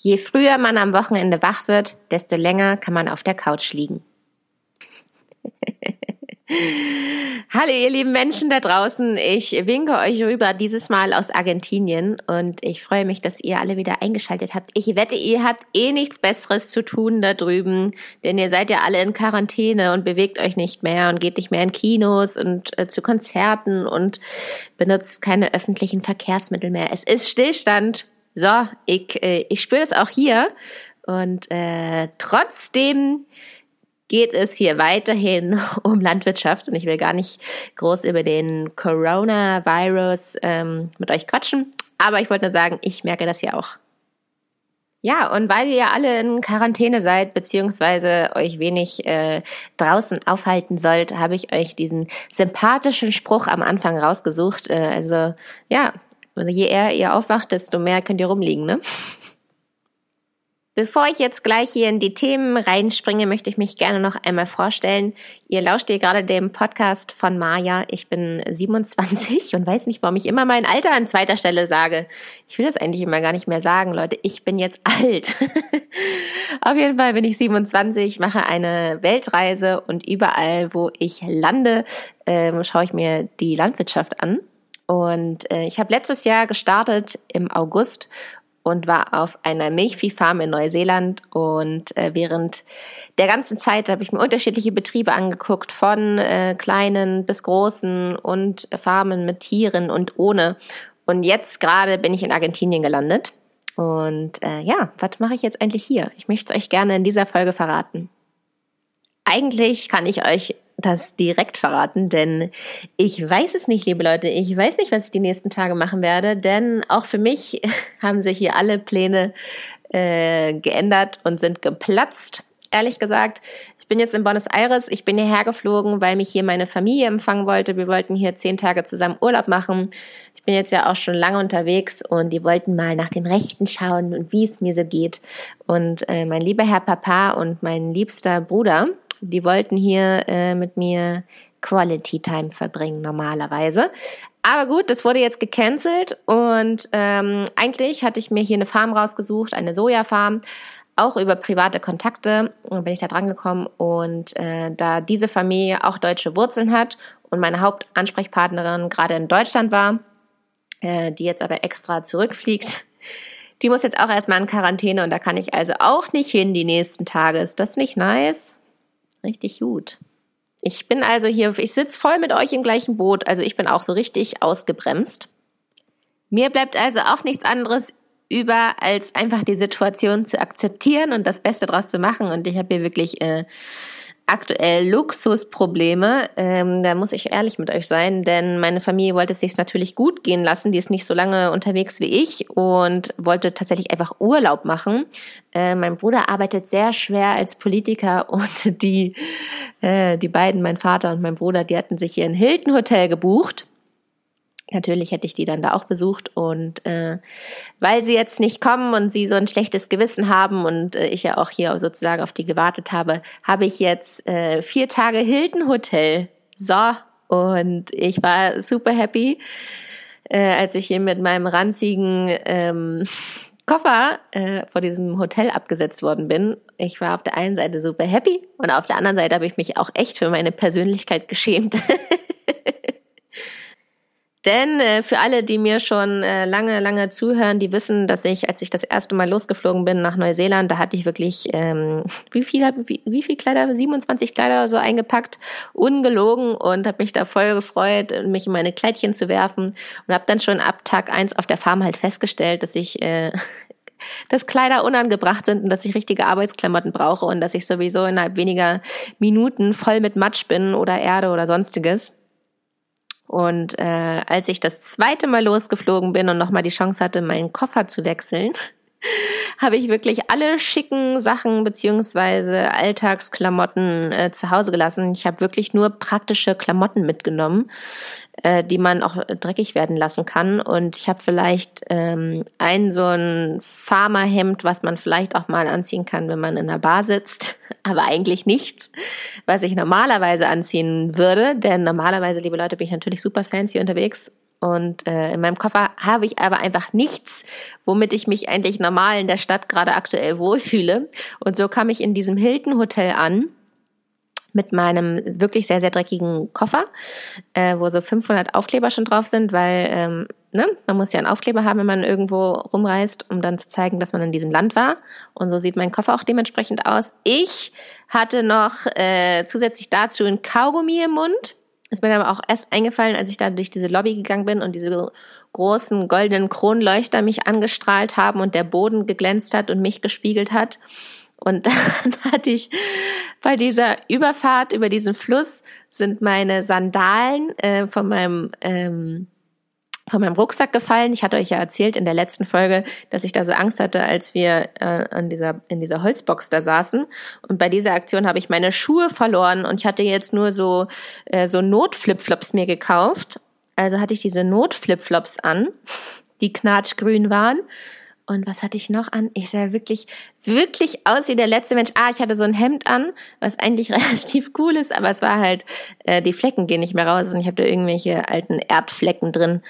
Je früher man am Wochenende wach wird, desto länger kann man auf der Couch liegen. Hallo ihr lieben Menschen da draußen, ich winke euch rüber dieses Mal aus Argentinien und ich freue mich, dass ihr alle wieder eingeschaltet habt. Ich wette, ihr habt eh nichts Besseres zu tun da drüben, denn ihr seid ja alle in Quarantäne und bewegt euch nicht mehr und geht nicht mehr in Kinos und äh, zu Konzerten und benutzt keine öffentlichen Verkehrsmittel mehr. Es ist Stillstand so, ich, äh, ich spüre das auch hier. Und äh, trotzdem geht es hier weiterhin um Landwirtschaft und ich will gar nicht groß über den Coronavirus ähm, mit euch quatschen. Aber ich wollte nur sagen, ich merke das ja auch. Ja, und weil ihr ja alle in Quarantäne seid, beziehungsweise euch wenig äh, draußen aufhalten sollt, habe ich euch diesen sympathischen Spruch am Anfang rausgesucht. Äh, also ja, also je eher ihr aufwacht, desto mehr könnt ihr rumliegen, ne? Bevor ich jetzt gleich hier in die Themen reinspringe, möchte ich mich gerne noch einmal vorstellen. Ihr lauscht hier gerade dem Podcast von Maja. Ich bin 27 und weiß nicht, warum ich immer mein Alter an zweiter Stelle sage. Ich will das eigentlich immer gar nicht mehr sagen, Leute. Ich bin jetzt alt. Auf jeden Fall bin ich 27, mache eine Weltreise und überall, wo ich lande, äh, schaue ich mir die Landwirtschaft an. Und äh, ich habe letztes Jahr gestartet im August und war auf einer Milchviehfarm in Neuseeland. Und äh, während der ganzen Zeit habe ich mir unterschiedliche Betriebe angeguckt, von äh, kleinen bis großen und Farmen mit Tieren und ohne. Und jetzt gerade bin ich in Argentinien gelandet. Und äh, ja, was mache ich jetzt eigentlich hier? Ich möchte es euch gerne in dieser Folge verraten. Eigentlich kann ich euch das direkt verraten, denn ich weiß es nicht, liebe Leute. Ich weiß nicht, was ich die nächsten Tage machen werde, denn auch für mich haben sich hier alle Pläne äh, geändert und sind geplatzt. Ehrlich gesagt, ich bin jetzt in Buenos Aires. Ich bin hierher geflogen, weil mich hier meine Familie empfangen wollte. Wir wollten hier zehn Tage zusammen Urlaub machen. Ich bin jetzt ja auch schon lange unterwegs und die wollten mal nach dem Rechten schauen und wie es mir so geht. Und äh, mein lieber Herr Papa und mein liebster Bruder, die wollten hier äh, mit mir Quality Time verbringen normalerweise. Aber gut, das wurde jetzt gecancelt und ähm, eigentlich hatte ich mir hier eine Farm rausgesucht, eine Sojafarm, auch über private Kontakte bin ich da dran gekommen und äh, da diese Familie auch deutsche Wurzeln hat und meine Hauptansprechpartnerin gerade in Deutschland war, äh, die jetzt aber extra zurückfliegt, die muss jetzt auch erstmal in Quarantäne und da kann ich also auch nicht hin die nächsten Tage. Ist das nicht nice? Richtig gut. Ich bin also hier, ich sitze voll mit euch im gleichen Boot, also ich bin auch so richtig ausgebremst. Mir bleibt also auch nichts anderes über, als einfach die Situation zu akzeptieren und das Beste draus zu machen. Und ich habe hier wirklich äh, aktuell Luxusprobleme. Ähm, da muss ich ehrlich mit euch sein, denn meine Familie wollte es sich natürlich gut gehen lassen. Die ist nicht so lange unterwegs wie ich und wollte tatsächlich einfach Urlaub machen. Äh, mein Bruder arbeitet sehr schwer als Politiker und die, äh, die beiden, mein Vater und mein Bruder, die hatten sich hier ein Hilton Hotel gebucht Natürlich hätte ich die dann da auch besucht und äh, weil sie jetzt nicht kommen und sie so ein schlechtes Gewissen haben und äh, ich ja auch hier sozusagen auf die gewartet habe, habe ich jetzt äh, vier Tage Hilton Hotel. So und ich war super happy, äh, als ich hier mit meinem ranzigen ähm, Koffer äh, vor diesem Hotel abgesetzt worden bin. Ich war auf der einen Seite super happy und auf der anderen Seite habe ich mich auch echt für meine Persönlichkeit geschämt. Denn äh, für alle, die mir schon äh, lange, lange zuhören, die wissen, dass ich, als ich das erste Mal losgeflogen bin nach Neuseeland, da hatte ich wirklich, ähm, wie viel, wie, wie viel Kleider, 27 Kleider so eingepackt, ungelogen und habe mich da voll gefreut, mich in meine Kleidchen zu werfen und habe dann schon ab Tag eins auf der Farm halt festgestellt, dass ich äh, dass Kleider unangebracht sind und dass ich richtige Arbeitsklamotten brauche und dass ich sowieso innerhalb weniger Minuten voll mit Matsch bin oder Erde oder sonstiges. Und äh, als ich das zweite Mal losgeflogen bin und nochmal die Chance hatte, meinen Koffer zu wechseln, habe ich wirklich alle schicken Sachen beziehungsweise Alltagsklamotten äh, zu Hause gelassen. Ich habe wirklich nur praktische Klamotten mitgenommen, äh, die man auch dreckig werden lassen kann. Und ich habe vielleicht ähm, ein so ein Farmerhemd, was man vielleicht auch mal anziehen kann, wenn man in der Bar sitzt, aber eigentlich nichts, was ich normalerweise anziehen würde. Denn normalerweise, liebe Leute, bin ich natürlich super fancy unterwegs Und äh, in meinem Koffer habe ich aber einfach nichts, womit ich mich eigentlich normal in der Stadt gerade aktuell wohlfühle. Und so kam ich in diesem Hilton Hotel an mit meinem wirklich sehr, sehr dreckigen Koffer, äh, wo so 500 Aufkleber schon drauf sind, weil ähm, ne, man muss ja einen Aufkleber haben, wenn man irgendwo rumreist, um dann zu zeigen, dass man in diesem Land war. Und so sieht mein Koffer auch dementsprechend aus. Ich hatte noch äh, zusätzlich dazu ein Kaugummi im Mund. Ist mir aber auch erst eingefallen, als ich da durch diese Lobby gegangen bin und diese großen goldenen Kronleuchter mich angestrahlt haben und der Boden geglänzt hat und mich gespiegelt hat. Und dann hatte ich bei dieser Überfahrt über diesen Fluss sind meine Sandalen äh, von meinem ähm, von meinem Rucksack gefallen. Ich hatte euch ja erzählt in der letzten Folge, dass ich da so Angst hatte, als wir äh, an dieser in dieser Holzbox da saßen. Und bei dieser Aktion habe ich meine Schuhe verloren und ich hatte jetzt nur so äh, so Notflipflops mir gekauft. Also hatte ich diese Notflipflops an, die knatschgrün waren und was hatte ich noch an? Ich sah wirklich, wirklich aus wie der letzte Mensch. Ah, ich hatte so ein Hemd an, was eigentlich relativ cool ist, aber es war halt, äh, die Flecken gehen nicht mehr raus und ich habe da irgendwelche alten Erdflecken drin.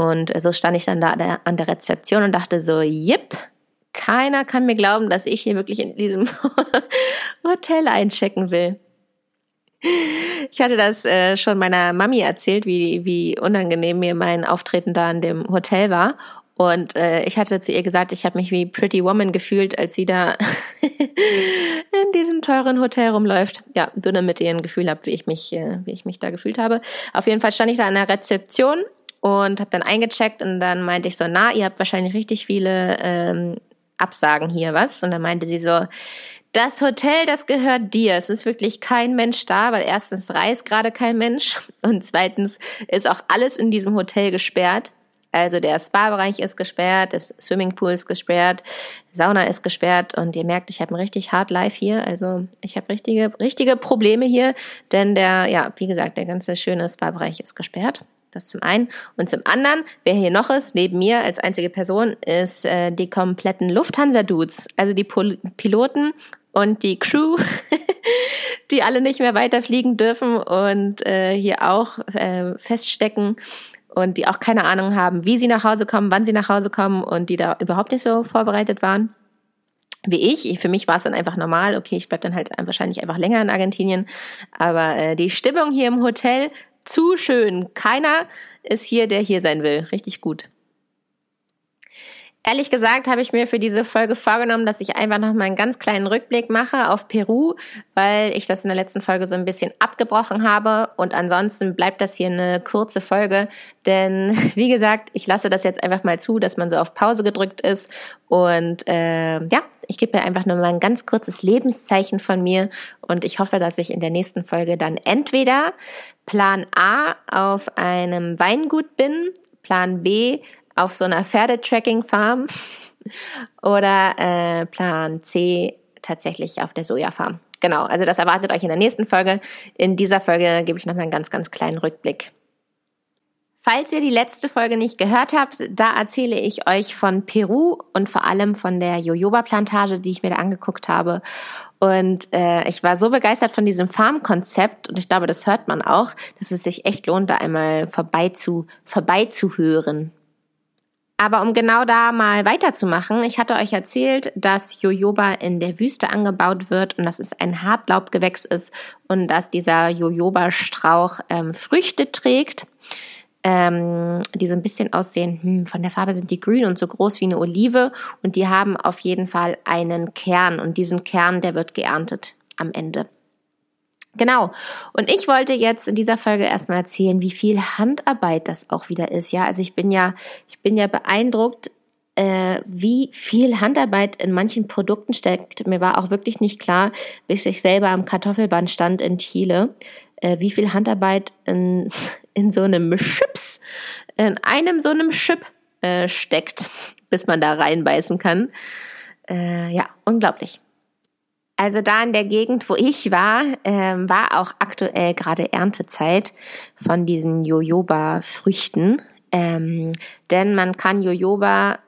Und so stand ich dann da an der Rezeption und dachte so, jipp, keiner kann mir glauben, dass ich hier wirklich in diesem Hotel einchecken will. Ich hatte das äh, schon meiner Mami erzählt, wie, wie unangenehm mir mein Auftreten da in dem Hotel war. Und äh, ich hatte zu ihr gesagt, ich habe mich wie Pretty Woman gefühlt, als sie da in diesem teuren Hotel rumläuft. Ja, du damit ihr ein Gefühl habt, wie äh, wie ich mich da gefühlt habe. Auf jeden Fall stand ich da an der Rezeption und habe dann eingecheckt und dann meinte ich so, na, ihr habt wahrscheinlich richtig viele ähm, Absagen hier, was? Und dann meinte sie so, das Hotel, das gehört dir. Es ist wirklich kein Mensch da, weil erstens reist gerade kein Mensch und zweitens ist auch alles in diesem Hotel gesperrt. Also der Spa-Bereich ist gesperrt, das Swimmingpool ist gesperrt, Sauna ist gesperrt und ihr merkt, ich habe ein richtig hard Life hier. Also ich habe richtige, richtige Probleme hier, denn der, ja, wie gesagt, der ganze schöne Spa-Bereich ist gesperrt. Das zum einen. Und zum anderen, wer hier noch ist, neben mir als einzige Person, ist äh, die kompletten Lufthansa-Dudes. Also die Pol Piloten und die Crew, die alle nicht mehr weiterfliegen dürfen und äh, hier auch äh, feststecken und die auch keine Ahnung haben, wie sie nach Hause kommen, wann sie nach Hause kommen und die da überhaupt nicht so vorbereitet waren wie ich. Für mich war es dann einfach normal. Okay, ich bleib dann halt wahrscheinlich einfach länger in Argentinien. Aber äh, die Stimmung hier im Hotel zu schön. Keiner ist hier, der hier sein will. Richtig gut. Ehrlich gesagt habe ich mir für diese Folge vorgenommen, dass ich einfach noch mal einen ganz kleinen Rückblick mache auf Peru, weil ich das in der letzten Folge so ein bisschen abgebrochen habe. Und ansonsten bleibt das hier eine kurze Folge, denn wie gesagt, ich lasse das jetzt einfach mal zu, dass man so auf Pause gedrückt ist. Und äh, ja, ich gebe mir einfach nur mal ein ganz kurzes Lebenszeichen von mir. Und ich hoffe, dass ich in der nächsten Folge dann entweder Plan A auf einem Weingut bin, Plan B auf so einer Pferdetracking-Farm oder äh, Plan C tatsächlich auf der Sojafarm. Genau, also das erwartet euch in der nächsten Folge. In dieser Folge gebe ich nochmal einen ganz, ganz kleinen Rückblick. Falls ihr die letzte Folge nicht gehört habt, da erzähle ich euch von Peru und vor allem von der Jojoba-Plantage, die ich mir da angeguckt habe. Und äh, ich war so begeistert von diesem Farmkonzept und ich glaube, das hört man auch, dass es sich echt lohnt, da einmal vorbei zu, vorbeizuhören. Aber um genau da mal weiterzumachen, ich hatte euch erzählt, dass Jojoba in der Wüste angebaut wird und dass es ein Hartlaubgewächs ist und dass dieser Jojoba-Strauch ähm, Früchte trägt, ähm, die so ein bisschen aussehen, hm, von der Farbe sind die grün und so groß wie eine Olive und die haben auf jeden Fall einen Kern und diesen Kern, der wird geerntet am Ende. Genau. Und ich wollte jetzt in dieser Folge erstmal erzählen, wie viel Handarbeit das auch wieder ist. Ja, also ich bin ja, ich bin ja beeindruckt, äh, wie viel Handarbeit in manchen Produkten steckt. Mir war auch wirklich nicht klar, bis ich selber am Kartoffelband stand in Thiele, äh, wie viel Handarbeit in, in so einem Chips, in einem so einem Chip äh, steckt, bis man da reinbeißen kann. Äh, ja, unglaublich. Also da in der Gegend, wo ich war, ähm, war auch aktuell gerade Erntezeit von diesen Jojoba-Früchten. Ähm, denn man kann Jojoba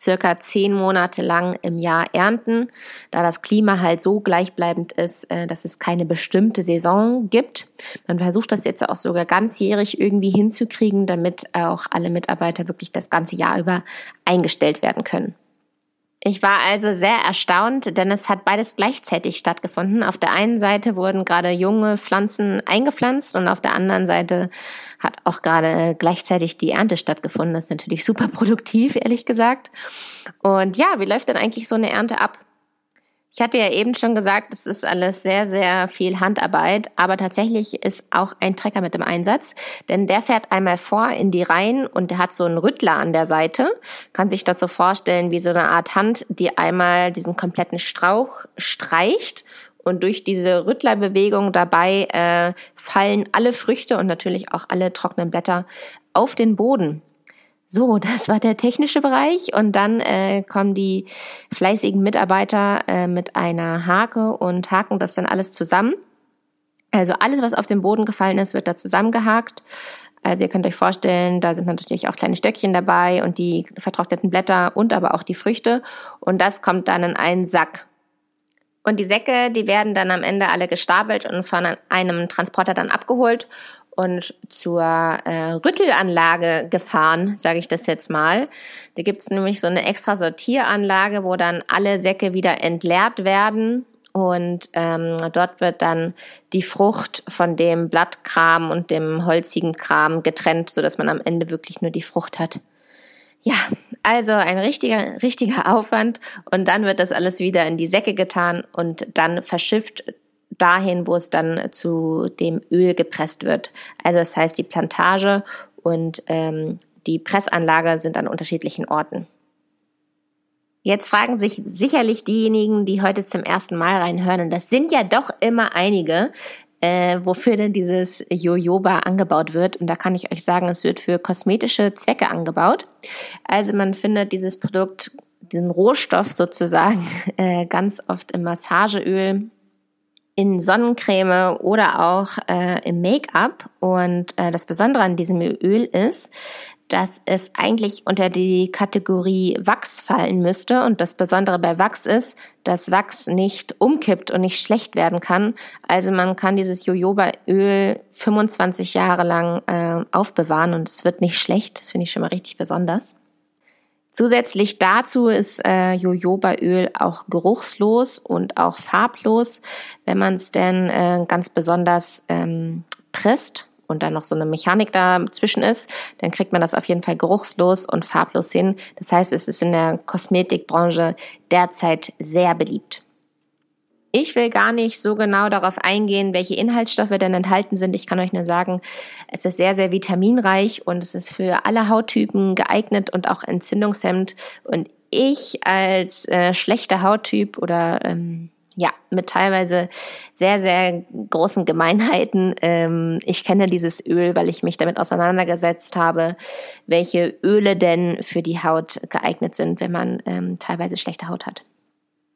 circa zehn Monate lang im Jahr ernten, da das Klima halt so gleichbleibend ist, äh, dass es keine bestimmte Saison gibt. Man versucht das jetzt auch sogar ganzjährig irgendwie hinzukriegen, damit auch alle Mitarbeiter wirklich das ganze Jahr über eingestellt werden können. Ich war also sehr erstaunt, denn es hat beides gleichzeitig stattgefunden. Auf der einen Seite wurden gerade junge Pflanzen eingepflanzt und auf der anderen Seite hat auch gerade gleichzeitig die Ernte stattgefunden. Das ist natürlich super produktiv, ehrlich gesagt. Und ja, wie läuft denn eigentlich so eine Ernte ab? Ich hatte ja eben schon gesagt, es ist alles sehr, sehr viel Handarbeit, aber tatsächlich ist auch ein Trecker mit im Einsatz, denn der fährt einmal vor in die Reihen und der hat so einen Rüttler an der Seite. Kann sich das so vorstellen wie so eine Art Hand, die einmal diesen kompletten Strauch streicht und durch diese Rüttlerbewegung dabei äh, fallen alle Früchte und natürlich auch alle trockenen Blätter auf den Boden. So, das war der technische Bereich und dann äh, kommen die fleißigen Mitarbeiter äh, mit einer Hake und haken das dann alles zusammen. Also alles, was auf den Boden gefallen ist, wird da zusammengehakt. Also ihr könnt euch vorstellen, da sind natürlich auch kleine Stöckchen dabei und die vertrockneten Blätter und aber auch die Früchte. Und das kommt dann in einen Sack. Und die Säcke, die werden dann am Ende alle gestapelt und von einem Transporter dann abgeholt und zur äh, Rüttelanlage gefahren, sage ich das jetzt mal. Da gibt's nämlich so eine extra Sortieranlage, wo dann alle Säcke wieder entleert werden und ähm, dort wird dann die Frucht von dem Blattkram und dem holzigen Kram getrennt, so dass man am Ende wirklich nur die Frucht hat. Ja, also ein richtiger, richtiger Aufwand und dann wird das alles wieder in die Säcke getan und dann verschifft dahin, wo es dann zu dem Öl gepresst wird. Also das heißt, die Plantage und ähm, die Pressanlage sind an unterschiedlichen Orten. Jetzt fragen sich sicherlich diejenigen, die heute zum ersten Mal reinhören, und das sind ja doch immer einige, äh, wofür denn dieses Jojoba angebaut wird. Und da kann ich euch sagen, es wird für kosmetische Zwecke angebaut. Also man findet dieses Produkt, diesen Rohstoff sozusagen, äh, ganz oft im Massageöl, in Sonnencreme oder auch äh, im Make-up. Und äh, das Besondere an diesem Öl ist, dass es eigentlich unter die Kategorie Wachs fallen müsste. Und das Besondere bei Wachs ist, dass Wachs nicht umkippt und nicht schlecht werden kann. Also man kann dieses Jojobaöl 25 Jahre lang äh, aufbewahren und es wird nicht schlecht. Das finde ich schon mal richtig besonders. Zusätzlich dazu ist äh, Jojobaöl auch geruchslos und auch farblos, wenn man es denn äh, ganz besonders ähm, presst und dann noch so eine Mechanik dazwischen ist, dann kriegt man das auf jeden Fall geruchslos und farblos hin. Das heißt, es ist in der Kosmetikbranche derzeit sehr beliebt. Ich will gar nicht so genau darauf eingehen, welche Inhaltsstoffe denn enthalten sind. Ich kann euch nur sagen, es ist sehr, sehr vitaminreich und es ist für alle Hauttypen geeignet und auch entzündungshemmend. Und ich als äh, schlechter Hauttyp oder ähm, ja, mit teilweise sehr, sehr großen Gemeinheiten. Ähm, ich kenne dieses Öl, weil ich mich damit auseinandergesetzt habe, welche Öle denn für die Haut geeignet sind, wenn man ähm, teilweise schlechte Haut hat.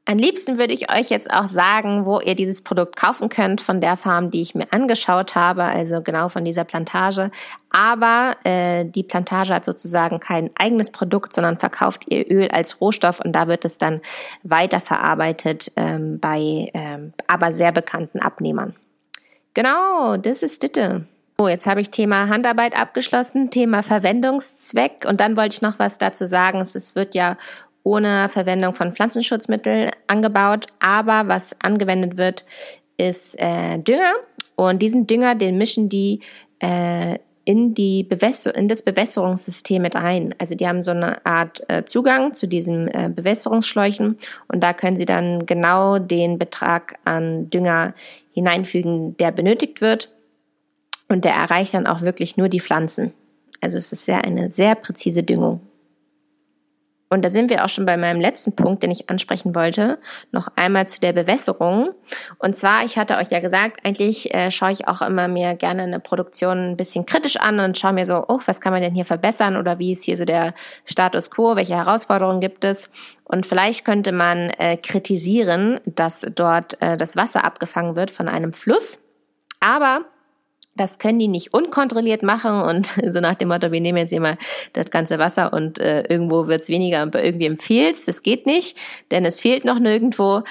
Am liebsten würde ich euch jetzt auch sagen, wo ihr dieses Produkt kaufen könnt von der Farm, die ich mir angeschaut habe, also genau von dieser Plantage. Aber äh, die Plantage hat sozusagen kein eigenes Produkt, sondern verkauft ihr Öl als Rohstoff und da wird es dann weiterverarbeitet ähm, bei ähm, aber sehr bekannten Abnehmern. Genau, das ist Ditte. So, jetzt habe ich Thema Handarbeit abgeschlossen, Thema Verwendungszweck und dann wollte ich noch was dazu sagen. Es wird ja ohne Verwendung von Pflanzenschutzmitteln angebaut. Aber was angewendet wird, ist äh, Dünger. Und diesen Dünger, den mischen die äh, in, die in das Bewässerungssystem mit rein. Also die haben so eine Art äh, Zugang zu diesen äh, Bewässerungsschläuchen und da können sie dann genau den Betrag an Dünger hineinfügen, der benötigt wird. Und der erreicht dann auch wirklich nur die Pflanzen. Also es ist sehr eine sehr präzise Düngung. Und da sind wir auch schon bei meinem letzten Punkt, den ich ansprechen wollte, noch einmal zu der Bewässerung. Und zwar, ich hatte euch ja gesagt, eigentlich äh, schaue ich auch immer mir gerne eine Produktion ein bisschen kritisch an und schaue mir so, oh, was kann man denn hier verbessern oder wie ist hier so der Status quo, welche Herausforderungen gibt es? Und vielleicht könnte man äh, kritisieren, dass dort äh, das Wasser abgefangen wird von einem Fluss. Aber Das können die nicht unkontrolliert machen und so nach dem Motto, wir nehmen jetzt mal das ganze Wasser und äh, irgendwo wird's weniger und bei irgendwem fehlt's. Das geht nicht, denn es fehlt noch nirgendwo.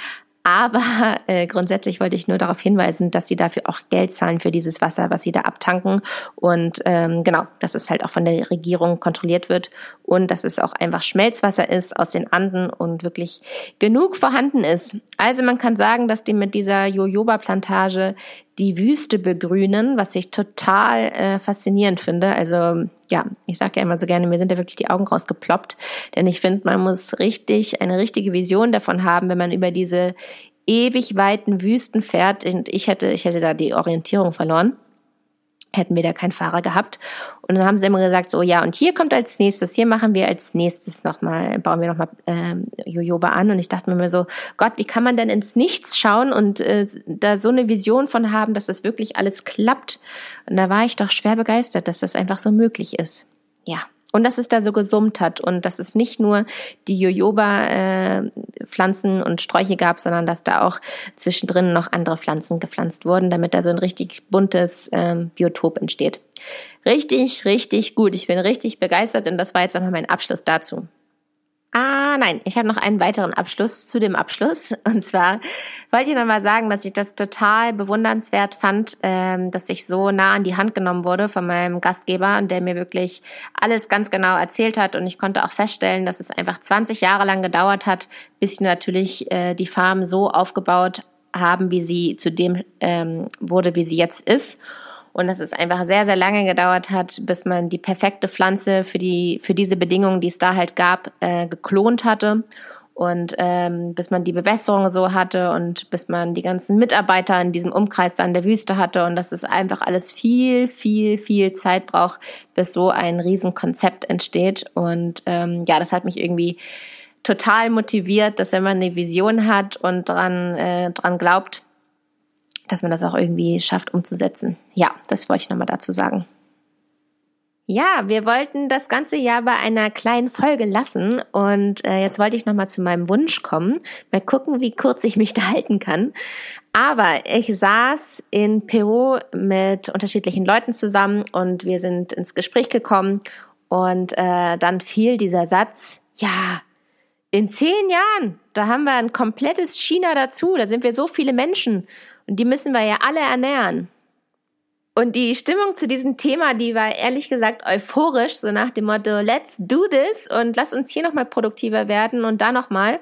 Aber äh, grundsätzlich wollte ich nur darauf hinweisen, dass sie dafür auch Geld zahlen für dieses Wasser, was sie da abtanken. Und ähm, genau, dass es halt auch von der Regierung kontrolliert wird und dass es auch einfach Schmelzwasser ist aus den Anden und wirklich genug vorhanden ist. Also man kann sagen, dass die mit dieser Jojoba-Plantage die Wüste begrünen, was ich total äh, faszinierend finde. Also ja, ich sage ja immer so gerne, mir sind da wirklich die Augen rausgeploppt, denn ich finde, man muss richtig eine richtige Vision davon haben, wenn man über diese ewig weiten Wüsten fährt. Und ich hätte, ich hätte da die Orientierung verloren hätten wir da keinen Fahrer gehabt. Und dann haben sie immer gesagt, so ja, und hier kommt als nächstes, hier machen wir als nächstes nochmal, bauen wir nochmal ähm, Jojoba an. Und ich dachte mir so, Gott, wie kann man denn ins Nichts schauen und äh, da so eine Vision von haben, dass das wirklich alles klappt? Und da war ich doch schwer begeistert, dass das einfach so möglich ist. Ja. Und dass es da so gesummt hat und dass es nicht nur die Jojoba-Pflanzen äh, und Sträuche gab, sondern dass da auch zwischendrin noch andere Pflanzen gepflanzt wurden, damit da so ein richtig buntes ähm, Biotop entsteht. Richtig, richtig gut. Ich bin richtig begeistert und das war jetzt einfach mein Abschluss dazu. Ah, nein, ich habe noch einen weiteren Abschluss zu dem Abschluss. Und zwar wollte ich nochmal sagen, dass ich das total bewundernswert fand, ähm, dass ich so nah an die Hand genommen wurde von meinem Gastgeber und der mir wirklich alles ganz genau erzählt hat. Und ich konnte auch feststellen, dass es einfach 20 Jahre lang gedauert hat, bis natürlich äh, die Farm so aufgebaut haben, wie sie zu dem ähm, wurde, wie sie jetzt ist und dass es einfach sehr, sehr lange gedauert hat, bis man die perfekte Pflanze für die, für diese Bedingungen, die es da halt gab, äh, geklont hatte und ähm, bis man die Bewässerung so hatte und bis man die ganzen Mitarbeiter in diesem Umkreis da in der Wüste hatte und dass es einfach alles viel, viel, viel Zeit braucht, bis so ein Riesenkonzept entsteht. Und ähm, ja, das hat mich irgendwie total motiviert, dass wenn man eine Vision hat und dran, äh, dran glaubt, dass man das auch irgendwie schafft umzusetzen. Ja, das wollte ich nochmal dazu sagen. Ja, wir wollten das ganze Jahr bei einer kleinen Folge lassen und äh, jetzt wollte ich nochmal zu meinem Wunsch kommen. Mal gucken, wie kurz ich mich da halten kann. Aber ich saß in Peru mit unterschiedlichen Leuten zusammen und wir sind ins Gespräch gekommen und äh, dann fiel dieser Satz, ja, in zehn Jahren, da haben wir ein komplettes China dazu, da sind wir so viele Menschen und die müssen wir ja alle ernähren. Und die Stimmung zu diesem Thema, die war ehrlich gesagt euphorisch, so nach dem Motto, let's do this und lass uns hier nochmal produktiver werden und da nochmal.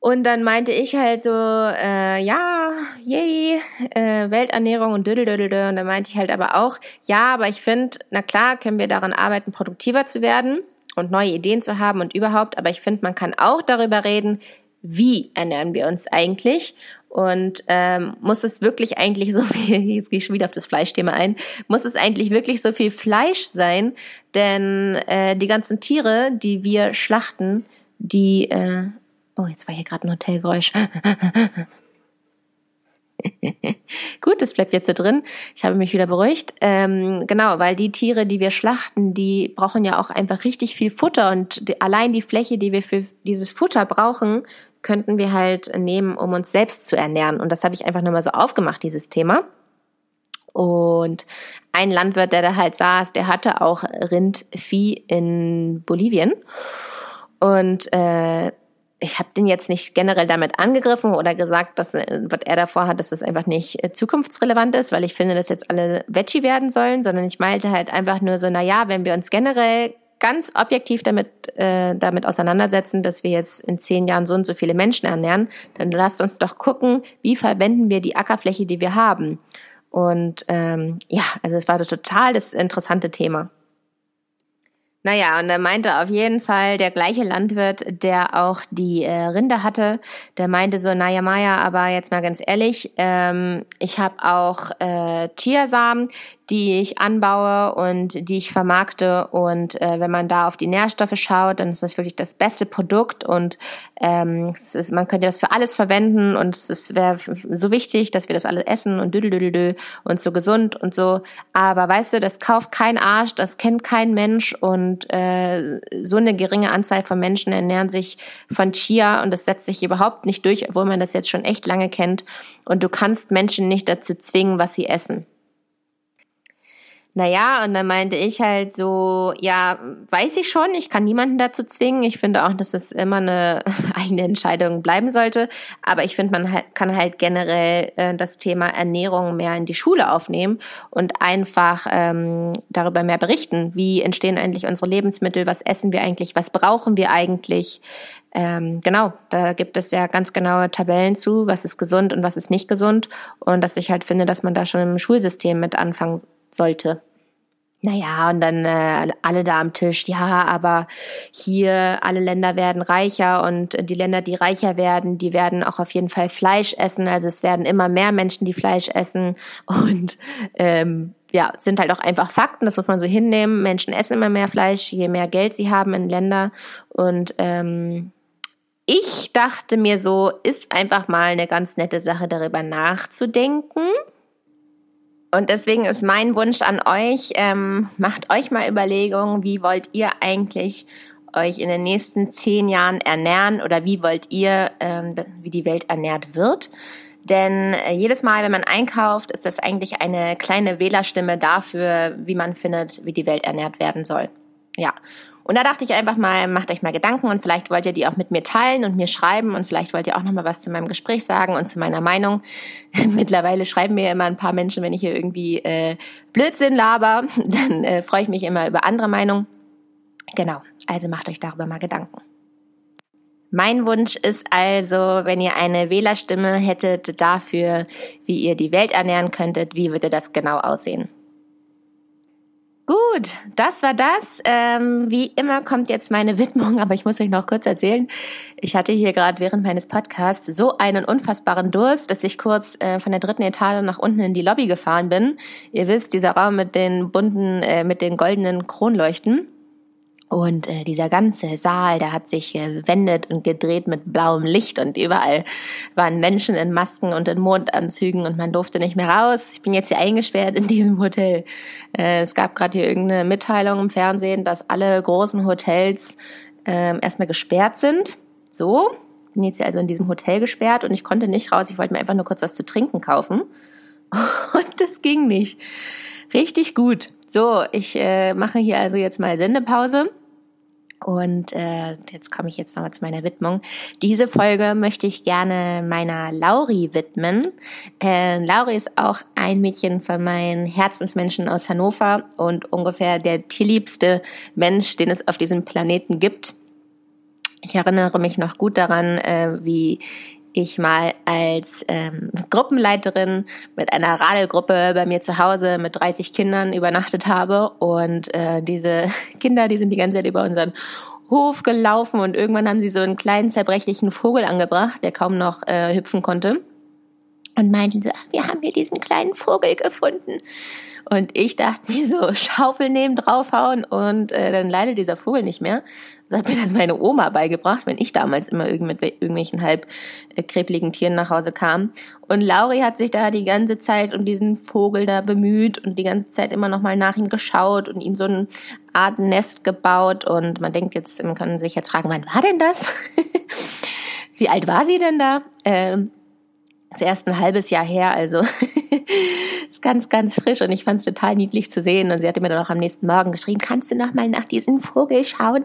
Und dann meinte ich halt so, äh, ja, yay, äh, Welternährung und dödeldödeldö. Und dann meinte ich halt aber auch, ja, aber ich finde, na klar, können wir daran arbeiten, produktiver zu werden und neue Ideen zu haben und überhaupt. Aber ich finde, man kann auch darüber reden, wie ernähren wir uns eigentlich und ähm, muss es wirklich eigentlich so viel, jetzt gehe ich schon wieder auf das Fleischthema ein, muss es eigentlich wirklich so viel Fleisch sein? Denn äh, die ganzen Tiere, die wir schlachten, die, äh, oh, jetzt war hier gerade ein Hotelgeräusch. Gut, das bleibt jetzt so drin. Ich habe mich wieder beruhigt. Ähm, genau, weil die Tiere, die wir schlachten, die brauchen ja auch einfach richtig viel Futter und die, allein die Fläche, die wir für dieses Futter brauchen, könnten wir halt nehmen, um uns selbst zu ernähren. Und das habe ich einfach nur mal so aufgemacht, dieses Thema. Und ein Landwirt, der da halt saß, der hatte auch Rindvieh in Bolivien. Und äh, ich habe den jetzt nicht generell damit angegriffen oder gesagt, dass äh, was er davor hat, dass das einfach nicht äh, zukunftsrelevant ist, weil ich finde, dass jetzt alle Veggie werden sollen, sondern ich meinte halt einfach nur so, na ja, wenn wir uns generell ganz objektiv damit, äh, damit auseinandersetzen, dass wir jetzt in zehn Jahren so und so viele Menschen ernähren, dann lasst uns doch gucken, wie verwenden wir die Ackerfläche, die wir haben. Und ähm, ja, also es war total das interessante Thema. Naja, und er meinte auf jeden Fall der gleiche Landwirt, der auch die äh, Rinder hatte, der meinte so, naja Maya, aber jetzt mal ganz ehrlich, ähm, ich habe auch äh, Chiasamen, die ich anbaue und die ich vermarkte. Und äh, wenn man da auf die Nährstoffe schaut, dann ist das wirklich das beste Produkt und ähm, es ist, man könnte das für alles verwenden und es wäre so wichtig, dass wir das alle essen und düdelüdeldü und so gesund und so. Aber weißt du, das kauft kein Arsch, das kennt kein Mensch und äh, so eine geringe Anzahl von Menschen ernähren sich von Chia und das setzt sich überhaupt nicht durch, obwohl man das jetzt schon echt lange kennt. Und du kannst Menschen nicht dazu zwingen, was sie essen. Naja, und dann meinte ich halt so, ja, weiß ich schon, ich kann niemanden dazu zwingen. Ich finde auch, dass es immer eine eigene Entscheidung bleiben sollte. Aber ich finde, man halt, kann halt generell äh, das Thema Ernährung mehr in die Schule aufnehmen und einfach ähm, darüber mehr berichten. Wie entstehen eigentlich unsere Lebensmittel? Was essen wir eigentlich? Was brauchen wir eigentlich? Ähm, genau, da gibt es ja ganz genaue Tabellen zu, was ist gesund und was ist nicht gesund. Und dass ich halt finde, dass man da schon im Schulsystem mit anfangen sollte. Naja, und dann äh, alle da am Tisch, ja, aber hier alle Länder werden reicher und die Länder, die reicher werden, die werden auch auf jeden Fall Fleisch essen. Also es werden immer mehr Menschen, die Fleisch essen und ähm, ja, sind halt auch einfach Fakten, das muss man so hinnehmen. Menschen essen immer mehr Fleisch, je mehr Geld sie haben in Länder. Und ähm, ich dachte mir so, ist einfach mal eine ganz nette Sache, darüber nachzudenken und deswegen ist mein Wunsch an euch, ähm, macht euch mal Überlegungen, wie wollt ihr eigentlich euch in den nächsten zehn Jahren ernähren oder wie wollt ihr, ähm, wie die Welt ernährt wird. Denn äh, jedes Mal, wenn man einkauft, ist das eigentlich eine kleine Wählerstimme dafür, wie man findet, wie die Welt ernährt werden soll. Ja. Und da dachte ich einfach mal, macht euch mal Gedanken und vielleicht wollt ihr die auch mit mir teilen und mir schreiben und vielleicht wollt ihr auch noch mal was zu meinem Gespräch sagen und zu meiner Meinung. Mittlerweile schreiben mir immer ein paar Menschen, wenn ich hier irgendwie äh, Blödsinn laber, dann äh, freue ich mich immer über andere Meinungen. Genau, also macht euch darüber mal Gedanken. Mein Wunsch ist also, wenn ihr eine Wählerstimme hättet dafür, wie ihr die Welt ernähren könntet, wie würde das genau aussehen? Gut, das war das. Ähm, wie immer kommt jetzt meine Widmung, aber ich muss euch noch kurz erzählen. Ich hatte hier gerade während meines Podcasts so einen unfassbaren Durst, dass ich kurz äh, von der dritten Etage nach unten in die Lobby gefahren bin. Ihr wisst, dieser Raum mit den bunten, äh, mit den goldenen Kronleuchten. Und äh, dieser ganze Saal, der hat sich gewendet und gedreht mit blauem Licht und überall waren Menschen in Masken und in Mondanzügen und man durfte nicht mehr raus. Ich bin jetzt hier eingesperrt in diesem Hotel. Äh, es gab gerade hier irgendeine Mitteilung im Fernsehen, dass alle großen Hotels äh, erstmal gesperrt sind. So, bin jetzt hier also in diesem Hotel gesperrt und ich konnte nicht raus. Ich wollte mir einfach nur kurz was zu trinken kaufen. Und das ging nicht. Richtig gut. So, ich äh, mache hier also jetzt mal Sendepause und äh, jetzt komme ich jetzt nochmal zu meiner Widmung. Diese Folge möchte ich gerne meiner Lauri widmen. Äh, Lauri ist auch ein Mädchen von meinen Herzensmenschen aus Hannover und ungefähr der tierliebste Mensch, den es auf diesem Planeten gibt. Ich erinnere mich noch gut daran, äh, wie ich mal als ähm, Gruppenleiterin mit einer Radelgruppe bei mir zu Hause mit 30 Kindern übernachtet habe. Und äh, diese Kinder, die sind die ganze Zeit über unseren Hof gelaufen und irgendwann haben sie so einen kleinen zerbrechlichen Vogel angebracht, der kaum noch äh, hüpfen konnte. Und meinten so, wir haben hier diesen kleinen Vogel gefunden. Und ich dachte mir so, Schaufel nehmen, draufhauen und äh, dann leidet dieser Vogel nicht mehr. So hat mir das meine Oma beigebracht, wenn ich damals immer irgend mit irgendwelchen halb äh, krebligen Tieren nach Hause kam. Und Lauri hat sich da die ganze Zeit um diesen Vogel da bemüht und die ganze Zeit immer noch mal nach ihm geschaut und ihm so eine Art Nest gebaut. Und man denkt jetzt, man kann sich jetzt fragen, wann war denn das? Wie alt war sie denn da? Ähm, ist erst ein halbes Jahr her, also ist ganz, ganz frisch und ich fand es total niedlich zu sehen. Und sie hatte mir dann auch am nächsten Morgen geschrieben, kannst du noch mal nach diesem Vogel schauen?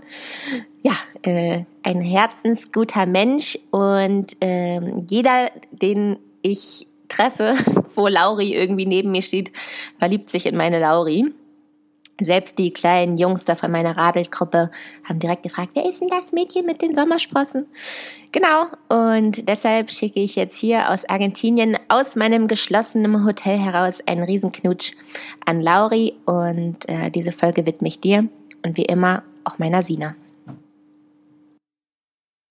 Ja, äh, ein herzensguter Mensch und äh, jeder, den ich treffe, wo Lauri irgendwie neben mir steht, verliebt sich in meine Lauri. Selbst die kleinen Jungs da von meiner Radelgruppe haben direkt gefragt, wer ist denn das Mädchen mit den Sommersprossen? Genau, und deshalb schicke ich jetzt hier aus Argentinien aus meinem geschlossenen Hotel heraus einen Riesenknutsch an Lauri und äh, diese Folge widme ich dir und wie immer auch meiner Sina.